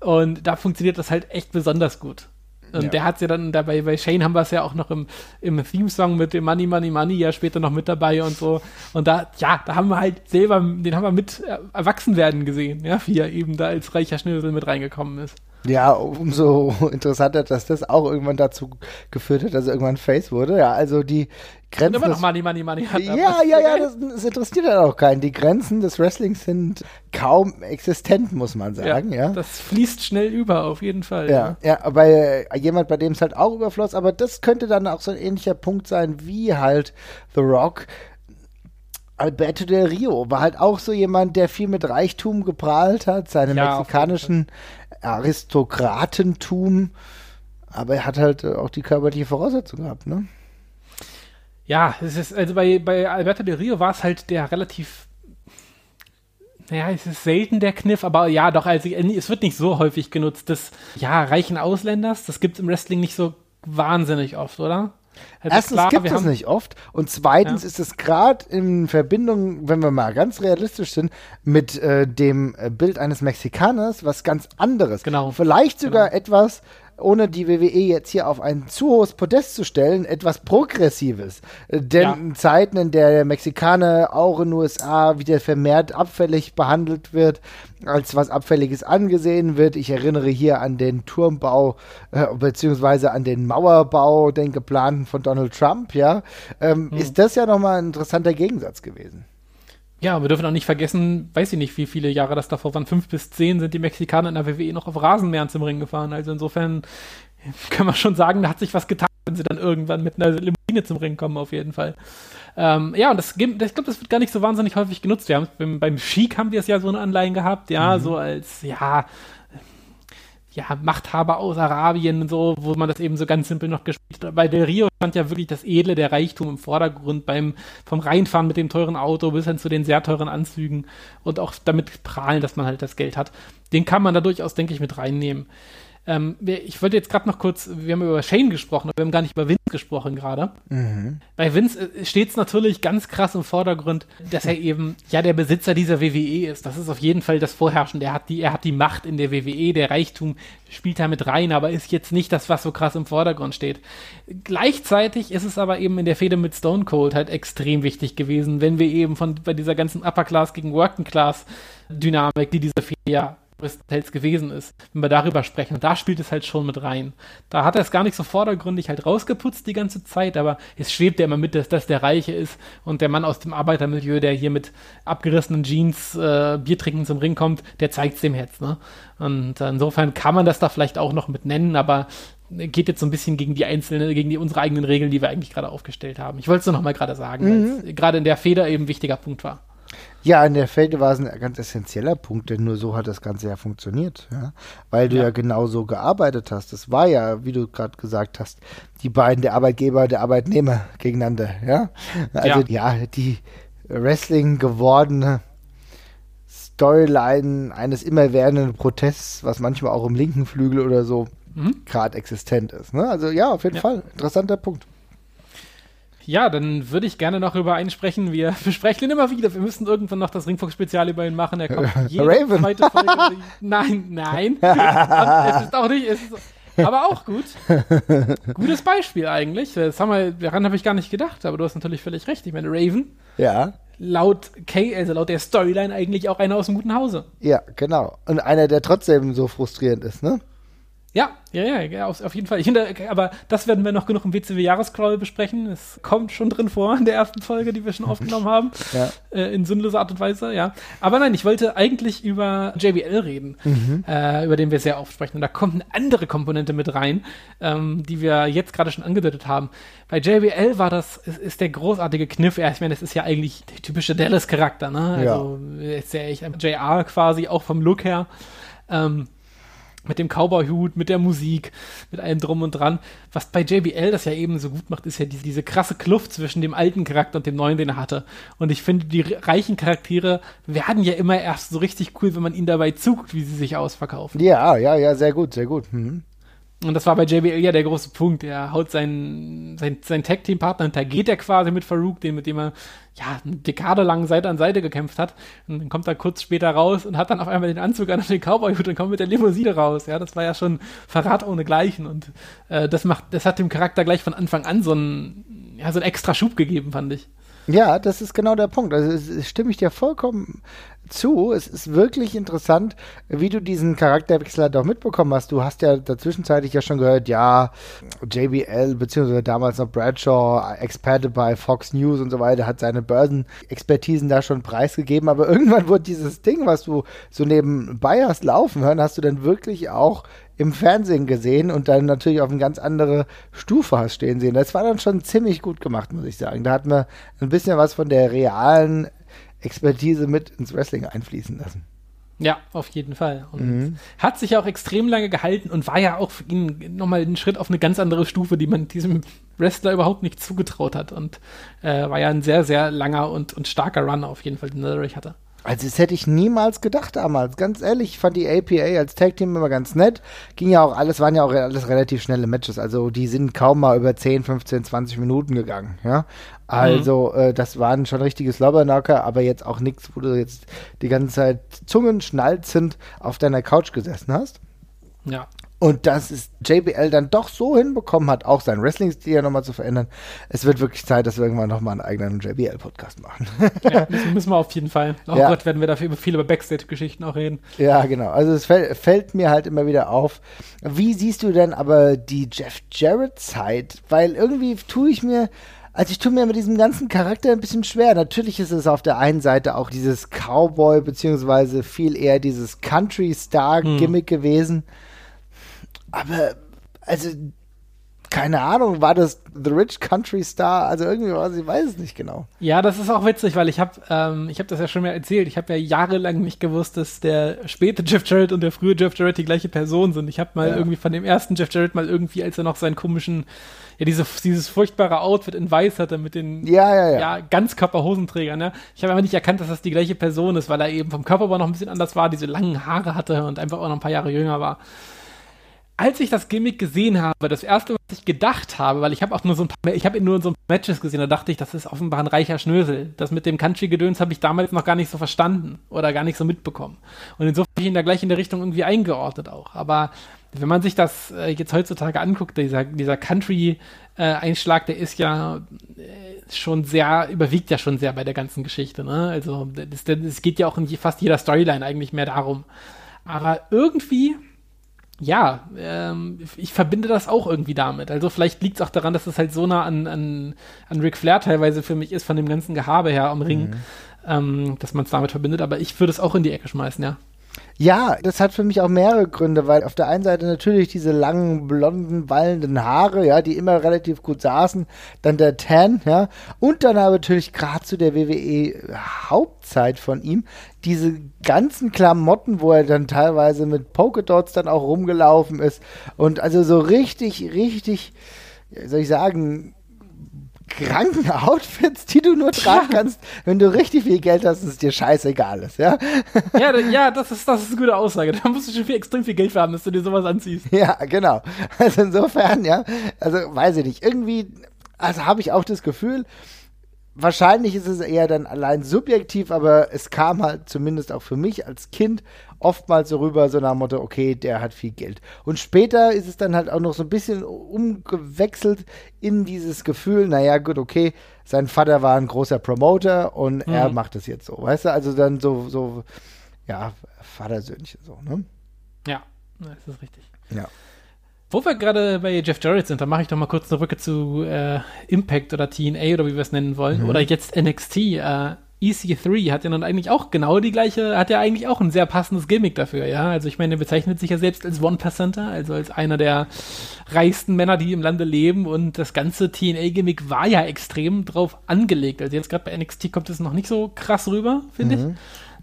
Und da funktioniert das halt echt besonders gut. Und ja. der hat ja dann dabei, bei Shane haben wir es ja auch noch im, im Theme-Song mit dem Money, Money, Money ja später noch mit dabei und so. Und da, ja, da haben wir halt selber, den haben wir mit äh, erwachsen werden gesehen, ja, wie er eben da als reicher Schnösel mit reingekommen ist. Ja, umso interessanter, dass das auch irgendwann dazu geführt hat, dass er irgendwann Face wurde. Ja, also die Grenzen. Immer noch Money, Money, Money hat. Ja, ja, ja, das, das, interessiert halt auch keinen. Die Grenzen des Wrestlings sind kaum existent, muss man sagen. Ja, ja. Das fließt schnell über, auf jeden Fall. Ja, ja, ja bei äh, jemand, bei dem es halt auch überfloss, aber das könnte dann auch so ein ähnlicher Punkt sein wie halt The Rock. Alberto del Rio war halt auch so jemand, der viel mit Reichtum geprahlt hat, seine ja, mexikanischen Aristokratentum, aber er hat halt auch die körperliche Voraussetzung gehabt, ne? Ja, es ist, also bei, bei Alberto Del Rio war es halt der relativ naja, es ist selten der Kniff, aber ja, doch, also es wird nicht so häufig genutzt des, ja, reichen Ausländers. Das gibt es im Wrestling nicht so wahnsinnig oft, oder? Also Erstens klar, gibt es nicht oft und zweitens ja. ist es gerade in Verbindung, wenn wir mal ganz realistisch sind, mit äh, dem Bild eines Mexikaners was ganz anderes. Genau. Vielleicht sogar genau. etwas, ohne die WWE jetzt hier auf ein zu hohes Podest zu stellen, etwas Progressives. Äh, denn ja. in Zeiten, in der der Mexikaner auch in den USA wieder vermehrt abfällig behandelt wird, als was Abfälliges angesehen wird. Ich erinnere hier an den Turmbau äh, beziehungsweise an den Mauerbau, den geplanten von Donald Trump, ja, ähm, hm. ist das ja nochmal ein interessanter Gegensatz gewesen. Ja, wir dürfen auch nicht vergessen, weiß ich nicht, wie viele Jahre das davor waren, fünf bis zehn sind die Mexikaner in der WWE noch auf Rasenmähern zum Ring gefahren. Also insofern können wir schon sagen, da hat sich was getan, wenn sie dann irgendwann mit einer Limousine zum Ring kommen, auf jeden Fall. Ähm, ja, und das, ich glaube, das wird gar nicht so wahnsinnig häufig genutzt. Wir haben beim, beim Chic haben wir es ja so eine Anleihen gehabt, ja, mhm. so als, ja, ja, Machthaber aus Arabien und so, wo man das eben so ganz simpel noch gespielt hat. Bei Del Rio stand ja wirklich das Edle, der Reichtum im Vordergrund beim, vom Reinfahren mit dem teuren Auto bis hin zu den sehr teuren Anzügen und auch damit prahlen, dass man halt das Geld hat. Den kann man da durchaus, denke ich, mit reinnehmen. Ähm, ich wollte jetzt gerade noch kurz, wir haben über Shane gesprochen, aber wir haben gar nicht über Vince gesprochen gerade. Mhm. Bei Vince äh, steht es natürlich ganz krass im Vordergrund, dass er eben ja der Besitzer dieser WWE ist. Das ist auf jeden Fall das Vorherrschende. Er hat die, er hat die Macht in der WWE, der Reichtum spielt da mit rein, aber ist jetzt nicht das, was so krass im Vordergrund steht. Gleichzeitig ist es aber eben in der Fehde mit Stone Cold halt extrem wichtig gewesen, wenn wir eben von bei dieser ganzen Upper Class gegen Working Class Dynamik, die diese Fehde ja größtenteils gewesen ist, wenn wir darüber sprechen. Und da spielt es halt schon mit rein. Da hat er es gar nicht so vordergründig halt rausgeputzt die ganze Zeit, aber es schwebt ja immer mit, dass das der Reiche ist und der Mann aus dem Arbeitermilieu, der hier mit abgerissenen Jeans äh, Bier trinken zum Ring kommt, der zeigt es dem jetzt. Ne? Und insofern kann man das da vielleicht auch noch mit nennen, aber geht jetzt so ein bisschen gegen die einzelnen, gegen die unsere eigenen Regeln, die wir eigentlich gerade aufgestellt haben. Ich wollte es nur noch mal gerade sagen, mhm. weil es gerade in der Feder eben ein wichtiger Punkt war. Ja, in der Felde war es ein ganz essentieller Punkt, denn nur so hat das Ganze ja funktioniert, ja? weil du ja. ja genau so gearbeitet hast. Das war ja, wie du gerade gesagt hast, die beiden, der Arbeitgeber, der Arbeitnehmer gegeneinander, ja. Also ja, ja die Wrestling gewordene Storyline eines immerwährenden Protests, was manchmal auch im linken Flügel oder so mhm. gerade existent ist. Ne? Also ja, auf jeden ja. Fall interessanter Punkt. Ja, dann würde ich gerne noch über einen sprechen. Wir besprechen ihn immer wieder. Wir müssen irgendwann noch das Ringfuchs-Spezial über ihn machen. Er kommt jede Raven. zweite Folge. nein, nein. es ist auch nicht. Es ist, aber auch gut. Gutes Beispiel eigentlich. Das haben wir, daran habe ich gar nicht gedacht, aber du hast natürlich völlig recht. Ich meine, Raven. Ja. Laut Kay, also laut der Storyline eigentlich auch einer aus dem guten Hause. Ja, genau. Und einer, der trotzdem so frustrierend ist, ne? Ja, ja, ja, auf, auf, jeden Fall. Ich finde, aber das werden wir noch genug im WCW-Jahrescrawl besprechen. Es kommt schon drin vor in der ersten Folge, die wir schon aufgenommen haben. Ja. Äh, in sinnloser Art und Weise, ja. Aber nein, ich wollte eigentlich über JBL reden, mhm. äh, über den wir sehr oft sprechen. Und da kommt eine andere Komponente mit rein, ähm, die wir jetzt gerade schon angedeutet haben. Bei JBL war das, ist, ist der großartige Kniff. Ja, ich meine, das ist ja eigentlich der typische Dallas-Charakter, ne? Also ja. ist ja echt JR quasi, auch vom Look her. Ähm, mit dem Cowboy-Hut, mit der Musik, mit allem drum und dran. Was bei JBL das ja eben so gut macht, ist ja diese, diese krasse Kluft zwischen dem alten Charakter und dem neuen, den er hatte. Und ich finde, die reichen Charaktere werden ja immer erst so richtig cool, wenn man ihnen dabei zuguckt, wie sie sich ausverkaufen. Ja, ja, ja, sehr gut, sehr gut. Mhm. Und das war bei JBL ja der große Punkt. Er haut seinen, sein, sein Tag-Team-Partner und da geht er quasi mit Farouk, den, mit dem er ja eine Dekade lang Seite an Seite gekämpft hat. Und dann kommt er kurz später raus und hat dann auf einmal den Anzug an und den Cowboy-Hut und kommt mit der Limousine raus. Ja, das war ja schon Verrat ohne Gleichen. Und äh, das macht, das hat dem Charakter gleich von Anfang an so einen, ja, so einen extra Schub gegeben, fand ich. Ja, das ist genau der Punkt. Also stimme ich dir vollkommen zu. Es ist wirklich interessant, wie du diesen Charakterwechsel halt auch mitbekommen hast. Du hast ja dazwischenzeitlich ja schon gehört, ja, JBL, beziehungsweise damals noch Bradshaw, Experte bei Fox News und so weiter, hat seine Börsenexpertisen da schon preisgegeben. Aber irgendwann wurde dieses Ding, was du so nebenbei hast laufen hören, hast du dann wirklich auch im Fernsehen gesehen und dann natürlich auf eine ganz andere Stufe hast stehen sehen. Das war dann schon ziemlich gut gemacht, muss ich sagen. Da hat man ein bisschen was von der realen Expertise mit ins Wrestling einfließen lassen. Ja, auf jeden Fall. Und mhm. hat sich auch extrem lange gehalten und war ja auch für ihn nochmal ein Schritt auf eine ganz andere Stufe, die man diesem Wrestler überhaupt nicht zugetraut hat. Und äh, war ja ein sehr, sehr langer und, und starker Run auf jeden Fall, den Leatherich hatte. Also das hätte ich niemals gedacht damals. Ganz ehrlich, ich fand die APA als Tag Team immer ganz nett. Ging ja auch alles, waren ja auch alles relativ schnelle Matches. Also die sind kaum mal über 10, 15, 20 Minuten gegangen. Ja, also mhm. äh, das waren schon richtige Slobberknocker, aber jetzt auch nichts, wo du jetzt die ganze Zeit Zungen schnalzend auf deiner Couch gesessen hast. Ja. Und dass es JBL dann doch so hinbekommen hat, auch seinen Wrestling-Stil ja nochmal zu verändern. Es wird wirklich Zeit, dass wir irgendwann nochmal einen eigenen JBL-Podcast machen. ja, müssen, müssen wir auf jeden Fall. Oh ja. Gott, werden wir dafür viel über Backstage-Geschichten auch reden. Ja, genau. Also es fällt, fällt mir halt immer wieder auf. Wie siehst du denn aber die Jeff Jarrett-Zeit? Weil irgendwie tue ich mir also ich tue mir mit diesem ganzen Charakter ein bisschen schwer. Natürlich ist es auf der einen Seite auch dieses Cowboy, beziehungsweise viel eher dieses Country-Star-Gimmick hm. gewesen. Aber, also, keine Ahnung, war das The Rich Country Star? Also irgendwie was, ich weiß es nicht genau. Ja, das ist auch witzig, weil ich habe ähm, ich habe das ja schon mal erzählt. Ich habe ja jahrelang nicht gewusst, dass der späte Jeff Jarrett und der frühe Jeff Jarrett die gleiche Person sind. Ich habe mal ja. irgendwie von dem ersten Jeff Jarrett mal irgendwie, als er noch seinen komischen ja, diese, dieses furchtbare Outfit in Weiß hatte mit den ja, ja, ja. ja Ganzkörperhosenträgern. Ne? Ich habe aber nicht erkannt, dass das die gleiche Person ist, weil er eben vom Körper aber noch ein bisschen anders war, diese langen Haare hatte und einfach auch noch ein paar Jahre jünger war als ich das Gimmick gesehen habe, das erste, was ich gedacht habe, weil ich habe auch nur so ein paar, ich habe ihn nur in so Matches gesehen, da dachte ich, das ist offenbar ein reicher Schnösel. Das mit dem Country-Gedöns habe ich damals noch gar nicht so verstanden oder gar nicht so mitbekommen. Und insofern habe ich ihn da gleich in der Richtung irgendwie eingeordnet auch. Aber wenn man sich das äh, jetzt heutzutage anguckt, dieser, dieser Country-Einschlag, der ist ja äh, schon sehr, überwiegt ja schon sehr bei der ganzen Geschichte. Ne? Also es geht ja auch in fast jeder Storyline eigentlich mehr darum. Aber irgendwie ja, ähm, ich verbinde das auch irgendwie damit. Also vielleicht liegt es auch daran, dass es halt so nah an, an, an Ric Flair teilweise für mich ist, von dem ganzen Gehabe her am Ring, mhm. ähm, dass man es damit verbindet. Aber ich würde es auch in die Ecke schmeißen, ja. Ja, das hat für mich auch mehrere Gründe, weil auf der einen Seite natürlich diese langen, blonden, wallenden Haare, ja, die immer relativ gut saßen, dann der Tan, ja, und dann aber natürlich gerade zu der WWE-Hauptzeit von ihm, diese ganzen Klamotten, wo er dann teilweise mit Polkadots dann auch rumgelaufen ist und also so richtig, richtig, soll ich sagen, kranken Outfits, die du nur tragen kannst, wenn du richtig viel Geld hast, ist es dir scheißegal ist, ja? Ja, ja das, ist, das ist eine gute Aussage. Da musst du schon viel, extrem viel Geld für haben, dass du dir sowas anziehst. Ja, genau. Also insofern, ja, also weiß ich nicht, irgendwie, also habe ich auch das Gefühl, wahrscheinlich ist es eher dann allein subjektiv, aber es kam halt zumindest auch für mich als Kind oftmals so rüber, so nach dem Motto, okay, der hat viel Geld. Und später ist es dann halt auch noch so ein bisschen umgewechselt in dieses Gefühl, naja, gut, okay, sein Vater war ein großer Promoter und mhm. er macht es jetzt so, weißt du? Also dann so, so, ja, Vatersöhnchen so, ne? Ja, das ist richtig. Ja. Wo wir gerade bei Jeff Jarrett sind, dann mache ich doch mal kurz eine Rücke zu äh, Impact oder TNA oder wie wir es nennen wollen. Mhm. Oder jetzt NXT. Äh, EC3 hat ja dann eigentlich auch genau die gleiche, hat ja eigentlich auch ein sehr passendes Gimmick dafür, ja. Also ich meine, er bezeichnet sich ja selbst als One-Percenter, also als einer der reichsten Männer, die im Lande leben und das ganze TNA-Gimmick war ja extrem drauf angelegt. Also jetzt gerade bei NXT kommt es noch nicht so krass rüber, finde mhm. ich.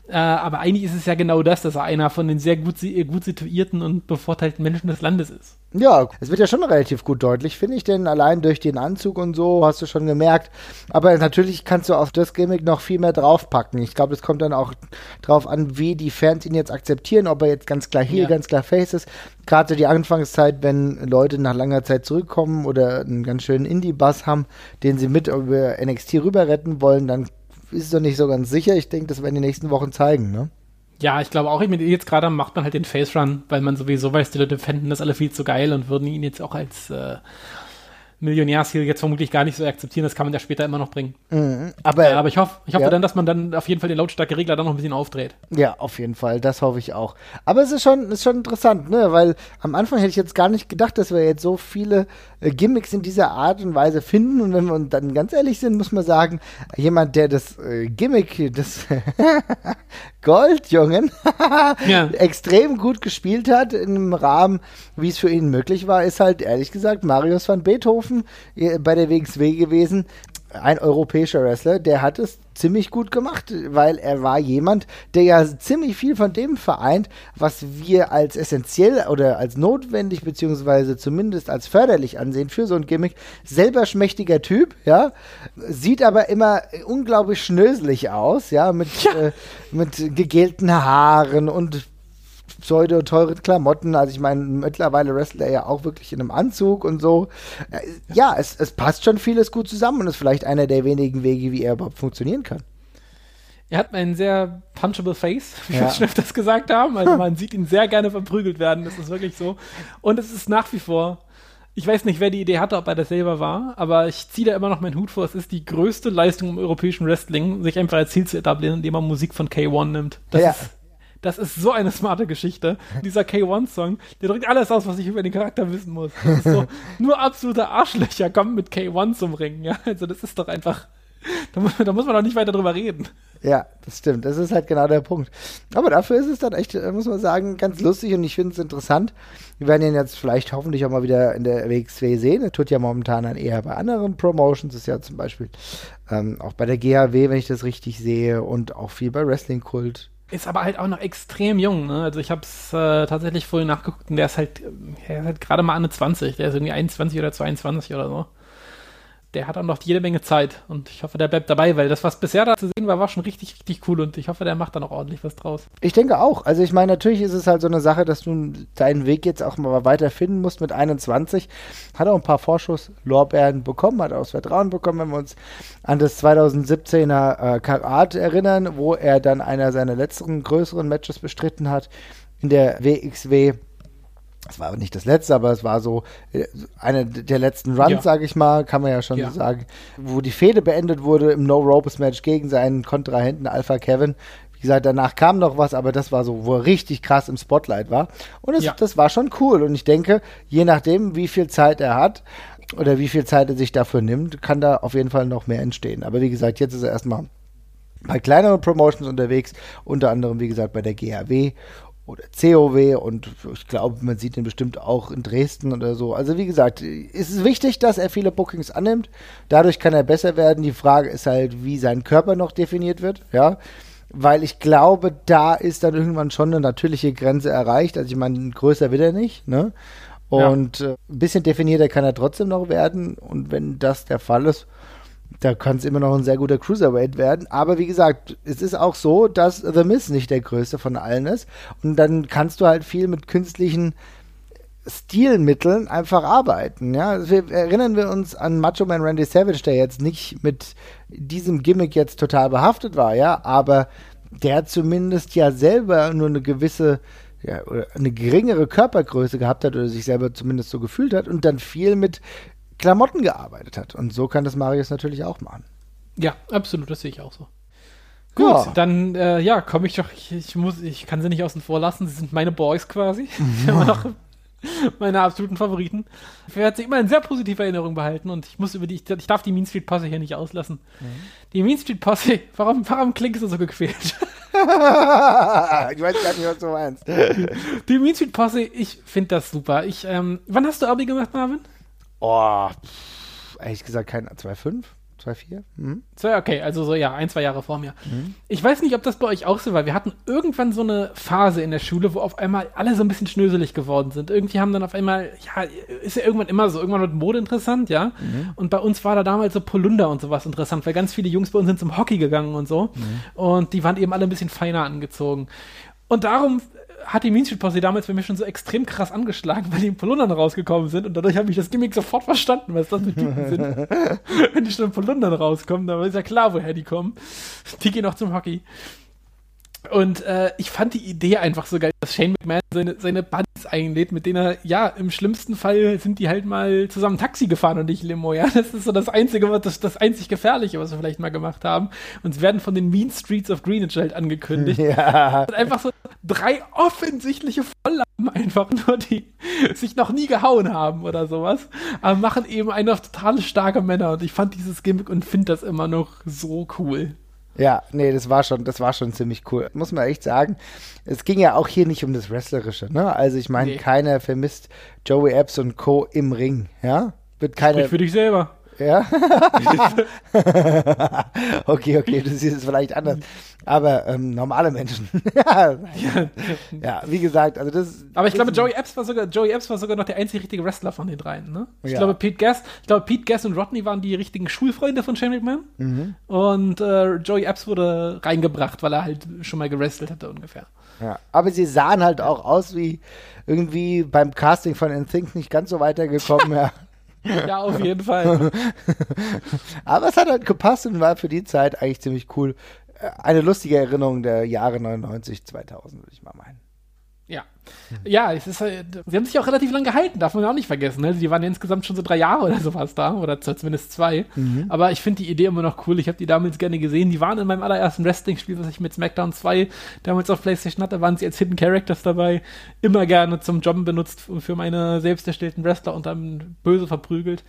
Äh, aber eigentlich ist es ja genau das, dass er einer von den sehr gut, gut situierten und bevorteilten Menschen des Landes ist. Ja, es wird ja schon relativ gut deutlich, finde ich, denn allein durch den Anzug und so hast du schon gemerkt. Aber natürlich kannst du auf das Gimmick noch viel mehr draufpacken. Ich glaube, es kommt dann auch drauf an, wie die Fans ihn jetzt akzeptieren, ob er jetzt ganz klar hier, ja. ganz klar Face ist. Gerade die Anfangszeit, wenn Leute nach langer Zeit zurückkommen oder einen ganz schönen Indie-Bass haben, den sie mit über NXT rüber retten wollen, dann ist doch nicht so ganz sicher. Ich denke, das werden die nächsten Wochen zeigen, ne? Ja, ich glaube auch, jetzt gerade macht man halt den Face Run, weil man sowieso weiß, die Leute fänden das alle viel zu geil und würden ihn jetzt auch als äh, Millionärsziel jetzt vermutlich gar nicht so akzeptieren, das kann man ja später immer noch bringen. Mhm, aber, äh, aber ich hoffe, ich hoffe ja. dann, dass man dann auf jeden Fall den lautstarke Regler dann noch ein bisschen aufdreht. Ja, auf jeden Fall, das hoffe ich auch. Aber es ist schon, ist schon interessant, ne, weil am Anfang hätte ich jetzt gar nicht gedacht, dass wir jetzt so viele äh, Gimmicks in dieser Art und Weise finden und wenn wir dann ganz ehrlich sind, muss man sagen, jemand, der das äh, Gimmick Goldjungen ja. extrem gut gespielt hat im Rahmen, wie es für ihn möglich war, ist halt ehrlich gesagt Marius van Beethoven äh, bei der WXW gewesen. Ein europäischer Wrestler, der hat es ziemlich gut gemacht, weil er war jemand, der ja ziemlich viel von dem vereint, was wir als essentiell oder als notwendig beziehungsweise zumindest als förderlich ansehen für so ein Gimmick. Selber schmächtiger Typ, ja, sieht aber immer unglaublich schnöselig aus, ja, mit, ja. Äh, mit gegelten Haaren und pseudo teuren Klamotten. Also ich meine, mittlerweile wrestelt er ja auch wirklich in einem Anzug und so. Äh, ja, es, es passt schon vieles gut zusammen und ist vielleicht einer der wenigen Wege, wie er überhaupt funktionieren kann. Er hat einen sehr punchable Face, wie ja. wir schon öfters gesagt haben. Also man sieht ihn sehr gerne verprügelt werden, das ist wirklich so. Und es ist nach wie vor ich weiß nicht, wer die Idee hatte, ob er das selber war, aber ich ziehe da immer noch meinen Hut vor. Es ist die größte Leistung im europäischen Wrestling, sich einfach als Ziel zu etablieren, indem man Musik von K1 nimmt. Das ja. ist das ist so eine smarte Geschichte. Dieser K1-Song, der drückt alles aus, was ich über den Charakter wissen muss. Das ist so, nur absolute Arschlöcher kommen mit K1 zum Ringen, ja. Also das ist doch einfach, da, da muss man doch nicht weiter drüber reden. Ja, das stimmt. Das ist halt genau der Punkt. Aber dafür ist es dann echt, äh, muss man sagen, ganz lustig und ich finde es interessant. Wir werden ihn jetzt vielleicht hoffentlich auch mal wieder in der WXW sehen. Er tut ja momentan dann eher bei anderen Promotions. Ist ja zum Beispiel ähm, auch bei der GHW, wenn ich das richtig sehe, und auch viel bei Wrestling Kult ist aber halt auch noch extrem jung. Ne? Also ich habe es äh, tatsächlich vorhin nachgeguckt und der ist halt, der ist halt gerade mal eine 20. Der ist irgendwie 21 oder 22 oder so der hat auch noch jede Menge Zeit und ich hoffe, der bleibt dabei, weil das, was bisher da zu sehen war, war schon richtig, richtig cool und ich hoffe, der macht da noch ordentlich was draus. Ich denke auch. Also ich meine, natürlich ist es halt so eine Sache, dass du deinen Weg jetzt auch mal weiter finden musst mit 21. Hat auch ein paar Vorschusslorbeeren bekommen, hat auch das Vertrauen bekommen, wenn wir uns an das 2017er äh, Karat erinnern, wo er dann einer seiner letzten größeren Matches bestritten hat in der WXW es war nicht das letzte, aber es war so äh, eine der letzten Runs, ja. sage ich mal, kann man ja schon ja. so sagen, wo die Fehde beendet wurde im No-Ropes-Match gegen seinen Kontrahenten Alpha Kevin. Wie gesagt, danach kam noch was, aber das war so, wo er richtig krass im Spotlight war. Und es, ja. das war schon cool. Und ich denke, je nachdem, wie viel Zeit er hat oder wie viel Zeit er sich dafür nimmt, kann da auf jeden Fall noch mehr entstehen. Aber wie gesagt, jetzt ist er erstmal bei kleineren Promotions unterwegs, unter anderem, wie gesagt, bei der GHW oder COW und ich glaube, man sieht ihn bestimmt auch in Dresden oder so. Also wie gesagt, es ist wichtig, dass er viele Bookings annimmt. Dadurch kann er besser werden. Die Frage ist halt, wie sein Körper noch definiert wird, ja. Weil ich glaube, da ist dann irgendwann schon eine natürliche Grenze erreicht. Also ich meine, größer wird er nicht, ne? Und ja. äh, ein bisschen definierter kann er trotzdem noch werden. Und wenn das der Fall ist, da kann es immer noch ein sehr guter Cruiserweight werden. Aber wie gesagt, es ist auch so, dass The Miz nicht der größte von allen ist. Und dann kannst du halt viel mit künstlichen Stilmitteln einfach arbeiten. Ja, wir, erinnern wir uns an Macho Man Randy Savage, der jetzt nicht mit diesem Gimmick jetzt total behaftet war, ja, aber der zumindest ja selber nur eine gewisse ja, eine geringere Körpergröße gehabt hat oder sich selber zumindest so gefühlt hat und dann viel mit Klamotten gearbeitet hat. Und so kann das Marius natürlich auch machen. Ja, absolut, das sehe ich auch so. Gut, ja. dann äh, ja, komme ich doch, ich, ich, muss, ich kann sie nicht außen vor lassen, sie sind meine Boys quasi. Immer noch meine absoluten Favoriten. Ich werde sie immer in sehr positiver Erinnerung behalten und ich muss über die, ich, ich darf die Mean Street Posse hier nicht auslassen. Mhm. Die Mean Street Posse, warum, warum klingt sie so gequält? ich weiß gar nicht, was du meinst. Die, die Mean Street Posse, ich finde das super. Ich, ähm, wann hast du Abi gemacht, Marvin? Oh, pff, ehrlich gesagt kein 2,5? 2,4? Mhm. Okay, also so ja, ein, zwei Jahre vor mir. Mhm. Ich weiß nicht, ob das bei euch auch so war. Wir hatten irgendwann so eine Phase in der Schule, wo auf einmal alle so ein bisschen schnöselig geworden sind. Irgendwie haben dann auf einmal, ja, ist ja irgendwann immer so, irgendwann wird Mode interessant, ja. Mhm. Und bei uns war da damals so Polunder und sowas interessant, weil ganz viele Jungs bei uns sind zum Hockey gegangen und so. Mhm. Und die waren eben alle ein bisschen feiner angezogen. Und darum hat die Mean Street Posse damals bei mir schon so extrem krass angeschlagen, weil die in Polundern rausgekommen sind und dadurch habe ich das Gimmick sofort verstanden, was das für Typen sind. Wenn die schon in Polundern rauskommen, dann ist ja klar, woher die kommen. Die gehen auch zum Hockey. Und äh, ich fand die Idee einfach so geil, dass Shane McMahon seine, seine Buddies einlädt, mit denen er, ja, im schlimmsten Fall sind die halt mal zusammen Taxi gefahren und nicht Limo, ja. Das ist so das Einzige, das, das einzig Gefährliche, was wir vielleicht mal gemacht haben. Und sie werden von den Mean Streets of Greenwich halt angekündigt. Ja. Und einfach so drei offensichtliche Volllappen einfach nur, die sich noch nie gehauen haben oder sowas. Aber machen eben einfach total starke Männer. Und ich fand dieses Gimmick und finde das immer noch so cool. Ja, nee, das war schon, das war schon ziemlich cool. Muss man echt sagen. Es ging ja auch hier nicht um das Wrestlerische, ne? Also ich meine, nee. keiner vermisst Joey Epps und Co. im Ring, ja? Wird keiner. Sprich für dich selber. Ja. okay, okay, du siehst es vielleicht anders. Aber ähm, normale Menschen. ja, ja, wie gesagt, also das. Aber ich glaube, Joey Epps war sogar, Joey Epps war sogar noch der einzige richtige Wrestler von den dreien, ne? Ich Ja. glaube, Pete Gas, ich glaube, Pete Gas und Rodney waren die richtigen Schulfreunde von Shane McMahon. Mhm. Und äh, Joey Epps wurde reingebracht, weil er halt schon mal gewrestelt hatte ungefähr. Ja. Aber sie sahen halt auch aus wie irgendwie beim Casting von NSYNC nicht ganz so weitergekommen. ja. Ja, auf jeden Fall. Aber es hat halt gepasst und war für die Zeit eigentlich ziemlich cool. Äh, Eine lustige Erinnerung der Jahre 99, 2000, würde ich mal meinen. Ja. Ja, es ist halt, sie haben sich auch relativ lang gehalten, darf man auch nicht vergessen. Ne? Die waren ja insgesamt schon so drei Jahre oder sowas da, oder zumindest zwei. Aber ich finde die Idee immer noch cool. Ich habe die damals gerne gesehen. Die waren in meinem allerersten Wrestling-Spiel, was ich mit SmackDown 2 damals auf PlayStation hatte, waren sie als Hidden Characters dabei. Immer gerne zum Jobben benutzt und für meine selbst erstellten Wrestler und dann böse verprügelt.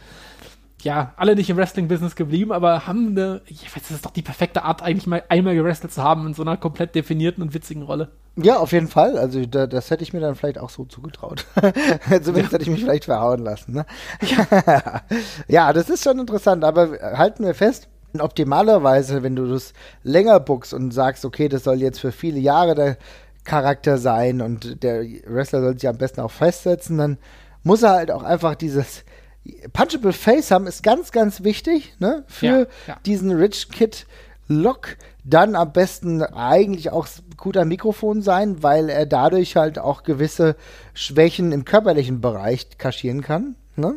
Ja, alle nicht im Wrestling-Business geblieben, aber haben eine, ich weiß, das ist doch die perfekte Art, eigentlich mal einmal gewrestelt zu haben in so einer komplett definierten und witzigen Rolle. Ja, auf jeden Fall. Also da, das hätte ich mir dann vielleicht auch so zugetraut. Zumindest hätte ich mich vielleicht verhauen lassen. Ne? Ja. das ist schon interessant. Aber halten wir fest, optimalerweise, wenn du das länger bookst und sagst, okay, das soll jetzt für viele Jahre der Charakter sein und der Wrestler soll sich am besten auch festsetzen, dann muss er halt auch einfach dieses Punchable Face haben, ist ganz, ganz wichtig ne? für Ja, ja. diesen Rich Kid Look. Dann am besten eigentlich auch gut am Mikrofon sein, weil er dadurch halt auch gewisse Schwächen im körperlichen Bereich kaschieren kann. Ne?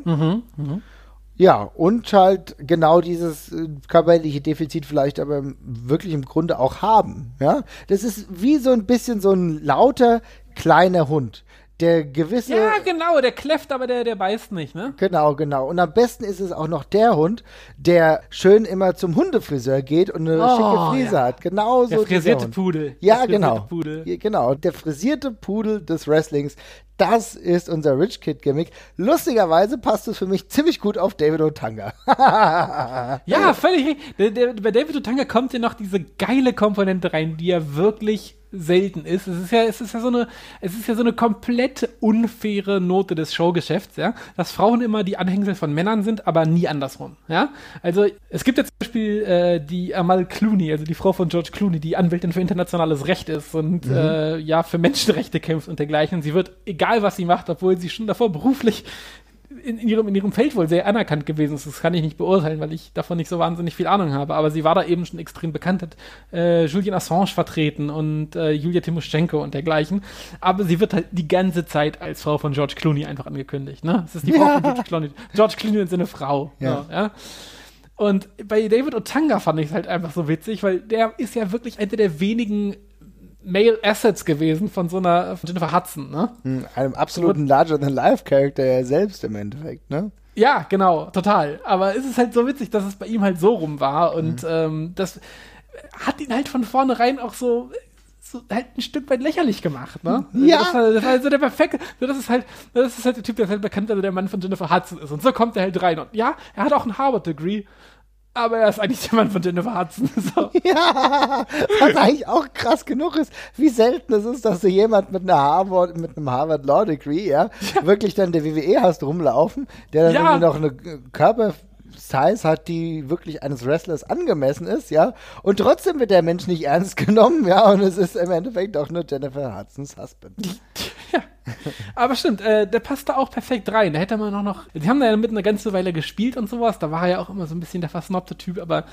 Ja, und halt genau dieses äh, körperliche Defizit vielleicht aber wirklich im Grunde auch haben. Ja, das ist wie so ein bisschen so ein lauter kleiner Hund, der gewisse Ja, genau, der kläfft, aber der, der beißt nicht, ne? Genau, genau. Und am besten ist es auch noch der Hund, der schön immer zum Hundefriseur geht und eine Oh, schicke Frise ja. hat. Genau so Der frisierte. Pudel. Ja, frisierte genau. Pudel. Ja, genau. Der frisierte Pudel des Wrestlings. Das ist unser Rich Kid Gimmick. Lustigerweise passt es für mich ziemlich gut auf David Otanga. Ja, völlig richtig. Bei David Otanga kommt ja noch diese geile Komponente rein, die ja wirklich selten ist. Es ist ja, es ist ja so eine, es ist ja so eine komplett unfaire Note des Showgeschäfts, ja, dass Frauen immer die Anhängsel von Männern sind, aber nie andersrum, ja. Also es gibt ja zum Beispiel äh, die Amal Clooney, also die Frau von George Clooney, die Anwältin für internationales Recht ist und äh, ja für Menschenrechte kämpft und dergleichen. Sie wird, egal was sie macht, obwohl sie schon davor beruflich in, in, ihrem, in ihrem Feld wohl sehr anerkannt gewesen ist. Das kann ich nicht beurteilen, weil ich davon nicht so wahnsinnig viel Ahnung habe. Aber sie war da eben schon extrem bekannt, hat äh, Julian Assange vertreten und äh, Julia Timoschenko und dergleichen. Aber sie wird halt die ganze Zeit als Frau von George Clooney einfach angekündigt. Ne? Es ist die Frau Ja. von George Clooney. George Clooney und seine Frau. Ja. So, ja? Und bei David Otanga fand ich es halt einfach so witzig, weil der ist ja wirklich einer der wenigen Male Assets gewesen von so einer von Jennifer Hudson, ne? Einem absoluten Larger-than-Life-Charakter ja selbst im Endeffekt, ne? Ja, genau, total. Aber es ist halt so witzig, dass es bei ihm halt so rum war und ähm, das hat ihn halt von vornherein auch so, so halt ein Stück weit lächerlich gemacht, ne? Ja. Das war, das war so der perfekte, das ist halt, das ist halt der Typ, der ist halt bekannt, also der Mann von Jennifer Hudson ist. Und so kommt er halt rein. Und ja, er hat auch ein Harvard-Degree, aber er ist eigentlich der Mann von Jennifer Hudson. So. Ja, was eigentlich auch krass genug ist, wie selten es ist, dass du jemand mit einer Harvard, mit einem Harvard Law Degree, ja, wirklich dann der WWE hast rumlaufen, der dann Ja. irgendwie noch eine Körpersize hat, die wirklich eines Wrestlers angemessen ist, ja, und trotzdem wird der Mensch nicht ernst genommen, ja, und es ist im Endeffekt auch nur Jennifer Hudsons Husband. Ja. Aber stimmt, äh, der passt da auch perfekt rein. Da hätte man auch noch. Die haben da ja mit eine ganze Weile gespielt und sowas. Da war er ja auch immer so ein bisschen der versnobte Typ, aber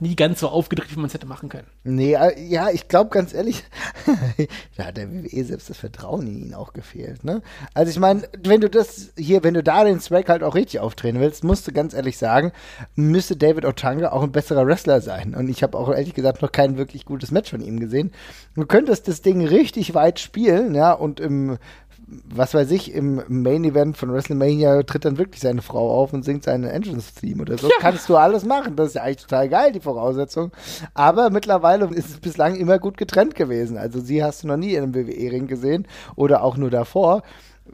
nie ganz so aufgedreht, wie man es hätte machen können. Nee, äh, ja, ich glaube ganz ehrlich, da hat der WWE selbst das Vertrauen in ihn auch gefehlt, ne? Also ich meine, wenn du das hier, wenn du da den Swag halt auch richtig aufdrehen willst, musst du ganz ehrlich sagen, müsste David Otanga auch ein besserer Wrestler sein. Und ich habe auch ehrlich gesagt noch kein wirklich gutes Match von ihm gesehen. Du könntest das Ding richtig weit spielen, ja, und im was weiß ich, im Main Event von WrestleMania tritt dann wirklich seine Frau auf und singt seine Entrance-Theme oder so. Ja. Kannst du alles machen. Das ist ja eigentlich total geil, die Voraussetzung. Aber mittlerweile ist es bislang immer gut getrennt gewesen. Also sie hast du noch nie in einem WWE-Ring gesehen oder auch nur davor.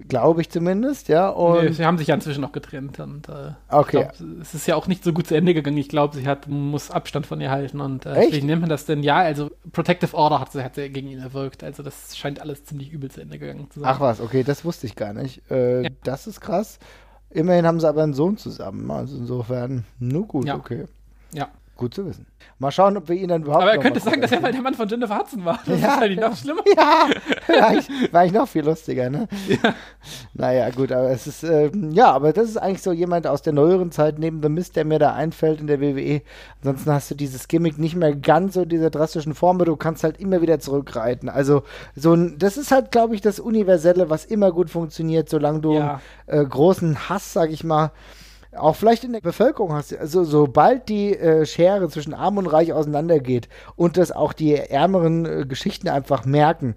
Glaube ich zumindest, ja. Und Nee, sie haben sich ja inzwischen noch getrennt und äh, Okay. glaub, es ist ja auch nicht so gut zu Ende gegangen. Ich glaube, sie hat, muss Abstand von ihr halten und äh, Echt? deswegen nennt man das denn ja, also Protective Order hat sie, hat sie gegen ihn erwirkt. Also das scheint alles ziemlich übel zu Ende gegangen zu sein. Ach was, okay, das wusste ich gar nicht. Äh, Ja. Das ist krass. Immerhin haben sie aber einen Sohn zusammen. Also insofern, nur gut, Ja. okay. Ja. Gut zu wissen. Mal schauen, ob wir ihn dann überhaupt Aber er könnte sagen, dass er mal der Mann von Jennifer Hudson war. Das Ja. ist halt noch schlimmer. Ja, war ich, war ich noch viel lustiger, ne? Naja, gut, aber es ist, ähm, ja, aber das ist eigentlich so jemand aus der neueren Zeit neben The Mist, der mir da einfällt in der WWE. Ansonsten hast du dieses Gimmick nicht mehr ganz so in dieser drastischen Form, aber du kannst halt immer wieder zurückreiten. Also, so ein, das ist halt, glaube ich, das Universelle, was immer gut funktioniert, solange du Ja. äh, großen Hass, sag ich mal, auch vielleicht in der Bevölkerung hast. Also sobald die äh, Schere zwischen Arm und Reich auseinandergeht und das auch die ärmeren äh, Geschichten einfach merken,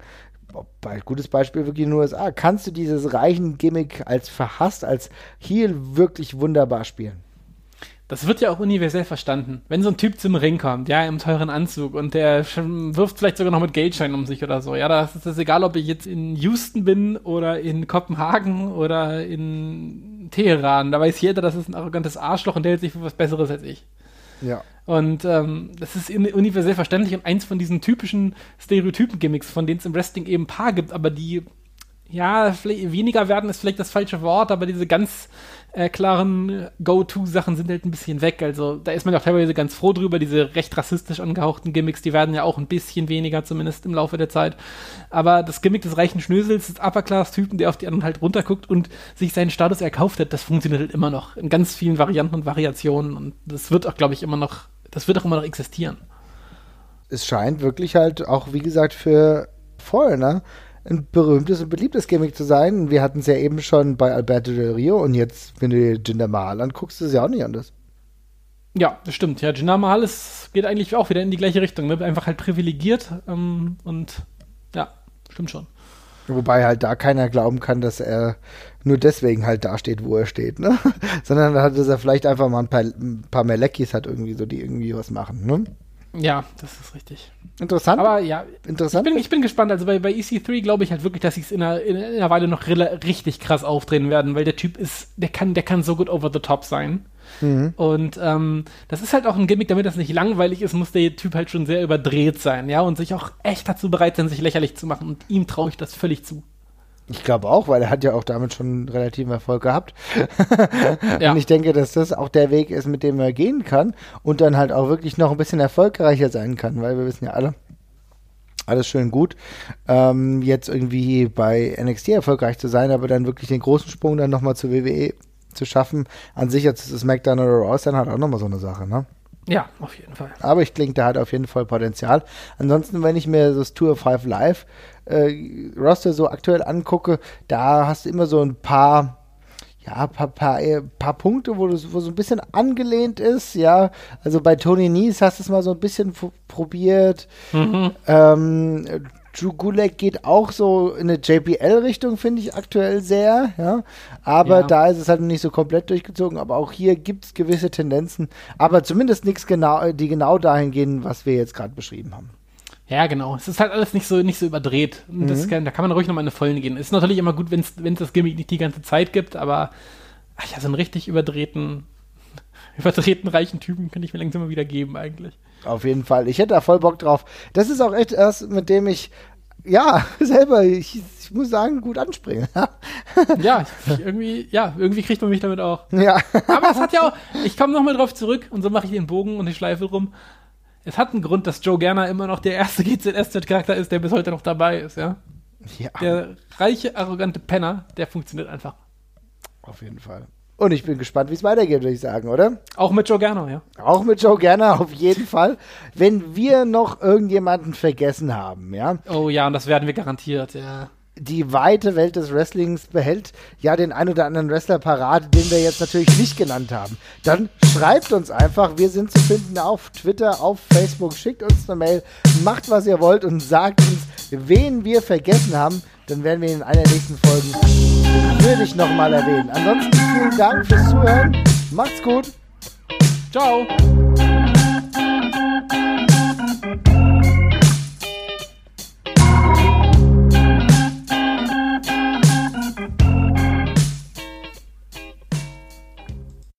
gutes Beispiel wirklich in den USA, kannst du dieses reichen Gimmick als verhasst, als Heel wirklich wunderbar spielen. Das wird ja auch universell verstanden. Wenn so ein Typ zum Ring kommt, ja, im teuren Anzug und der wirft vielleicht sogar noch mit Geldschein um sich oder so, ja, da ist es egal, ob ich jetzt in Houston bin oder in Kopenhagen oder in Teheran. Da weiß jeder, das ist ein arrogantes Arschloch und der hält sich für was Besseres als ich. Ja. Und ähm, das ist universell verständlich und eins von diesen typischen Stereotypen-Gimmicks, von denen es im Wrestling eben ein paar gibt, aber die, ja, weniger werden ist vielleicht das falsche Wort, aber diese ganz äh, klaren Go-To-Sachen sind halt ein bisschen weg. Also da ist man auch teilweise ganz froh drüber. Diese recht rassistisch angehauchten Gimmicks, die werden ja auch ein bisschen weniger, zumindest im Laufe der Zeit. Aber das Gimmick des reichen Schnösels, des Upper-Class-Typen, der auf die anderen halt runterguckt und sich seinen Status erkauft hat, das funktioniert halt immer noch in ganz vielen Varianten und Variationen. Und das wird auch, glaube ich, immer noch, das wird auch immer noch existieren. Es scheint wirklich halt auch, wie gesagt, für Foreigner ein berühmtes und beliebtes Gimmick zu sein. Wir hatten es ja eben schon bei Alberto Del Rio und jetzt, wenn du dir Jinder Mahal anguckst, ist es ja auch nicht anders. Ja, das stimmt. Ja, Jinder Mahal ist, geht eigentlich auch wieder in die gleiche Richtung. Ne? Einfach halt privilegiert ähm, und ja, stimmt schon. Wobei halt da keiner glauben kann, dass er nur deswegen halt da steht, wo er steht, ne? Sondern hat dass er vielleicht einfach mal ein paar, ein paar mehr Leckies hat irgendwie so, die irgendwie was machen, ne? Ja, das ist richtig. Interessant. Aber ja, ich interessant. bin, ich bin gespannt. Also bei, bei EC3 glaube ich halt wirklich, dass sie es in einer, in einer Weile noch richtig krass aufdrehen werden, weil der Typ ist, der kann, der kann so gut over the top sein. Mhm. Und ähm, das ist halt auch ein Gimmick, damit das nicht langweilig ist, muss der Typ halt schon sehr überdreht sein, ja, und sich auch echt dazu bereit sein, sich lächerlich zu machen. Und ihm traue ich das völlig zu. Ich glaube auch, weil er hat ja auch damit schon relativen Erfolg gehabt. Ja. Und ich denke, dass das auch der Weg ist, mit dem er gehen kann und dann halt auch wirklich noch ein bisschen erfolgreicher sein kann, weil wir wissen ja alle, alles schön gut, ähm, jetzt irgendwie bei NXT erfolgreich zu sein, aber dann wirklich den großen Sprung dann nochmal zur WWE zu schaffen, an sich als SmackDown oder Raw ist dann halt auch nochmal so eine Sache, ne? Ja, auf jeden Fall. Aber ich denke, der hat auf jeden Fall Potenzial. Ansonsten, wenn ich mir das Tour 5 Live äh, Roster so aktuell angucke, da hast du immer so ein paar, ja, paar, paar, äh, paar Punkte, wo, du, wo so ein bisschen angelehnt ist, ja. Also bei Tony Nies hast du es mal so ein bisschen probiert. Ähm, Drew Gulak geht auch so in eine JBL-Richtung, finde ich aktuell sehr, ja. Aber Ja. da ist es halt nicht so komplett durchgezogen. Aber auch hier gibt es gewisse Tendenzen. Aber zumindest nichts genau, die genau dahin gehen, was wir jetzt gerade beschrieben haben. Ja, genau. Es ist halt alles nicht so, nicht so überdreht. Mhm. Kann, da kann man ruhig nochmal in eine Vollen gehen. Ist natürlich immer gut, wenn es das Gimmick nicht die ganze Zeit gibt, aber ach ja, so einen richtig überdrehten, überdrehten reichen Typen könnte ich mir langsam mal wieder geben, eigentlich. Auf jeden Fall. Ich hätte da voll Bock drauf. Das ist auch echt erst, mit dem ich, ja, selber, ich, ich muss sagen, gut anspringe. Ja, ich, irgendwie, ja, irgendwie kriegt man mich damit auch. ja. Aber es hat ja auch, ich komme nochmal drauf zurück und so mache ich den Bogen und die Schleife rum. Es hat einen Grund, dass Joe Gerner immer noch der erste GZSZ-Charakter ist, der bis heute noch dabei ist, ja. ja. Der reiche, arrogante Penner, der funktioniert einfach. Auf jeden Fall. Und ich bin gespannt, wie es weitergeht, würde ich sagen, oder? Auch mit Joe Gerner, ja. Auch mit Joe Gerner auf jeden Fall. Wenn wir noch irgendjemanden vergessen haben, ja, Oh ja, und das werden wir garantiert, ja. Die weite Welt des Wrestlings behält ja den ein oder anderen Wrestler parat, den wir jetzt natürlich nicht genannt haben. Dann schreibt uns einfach. Wir sind zu finden auf Twitter, auf Facebook. Schickt uns eine Mail, macht was ihr wollt und sagt uns, wen wir vergessen haben. Dann werden wir in einer der nächsten Folgen würdig nochmal erwähnen. Ansonsten vielen Dank fürs Zuhören. Macht's gut. Ciao!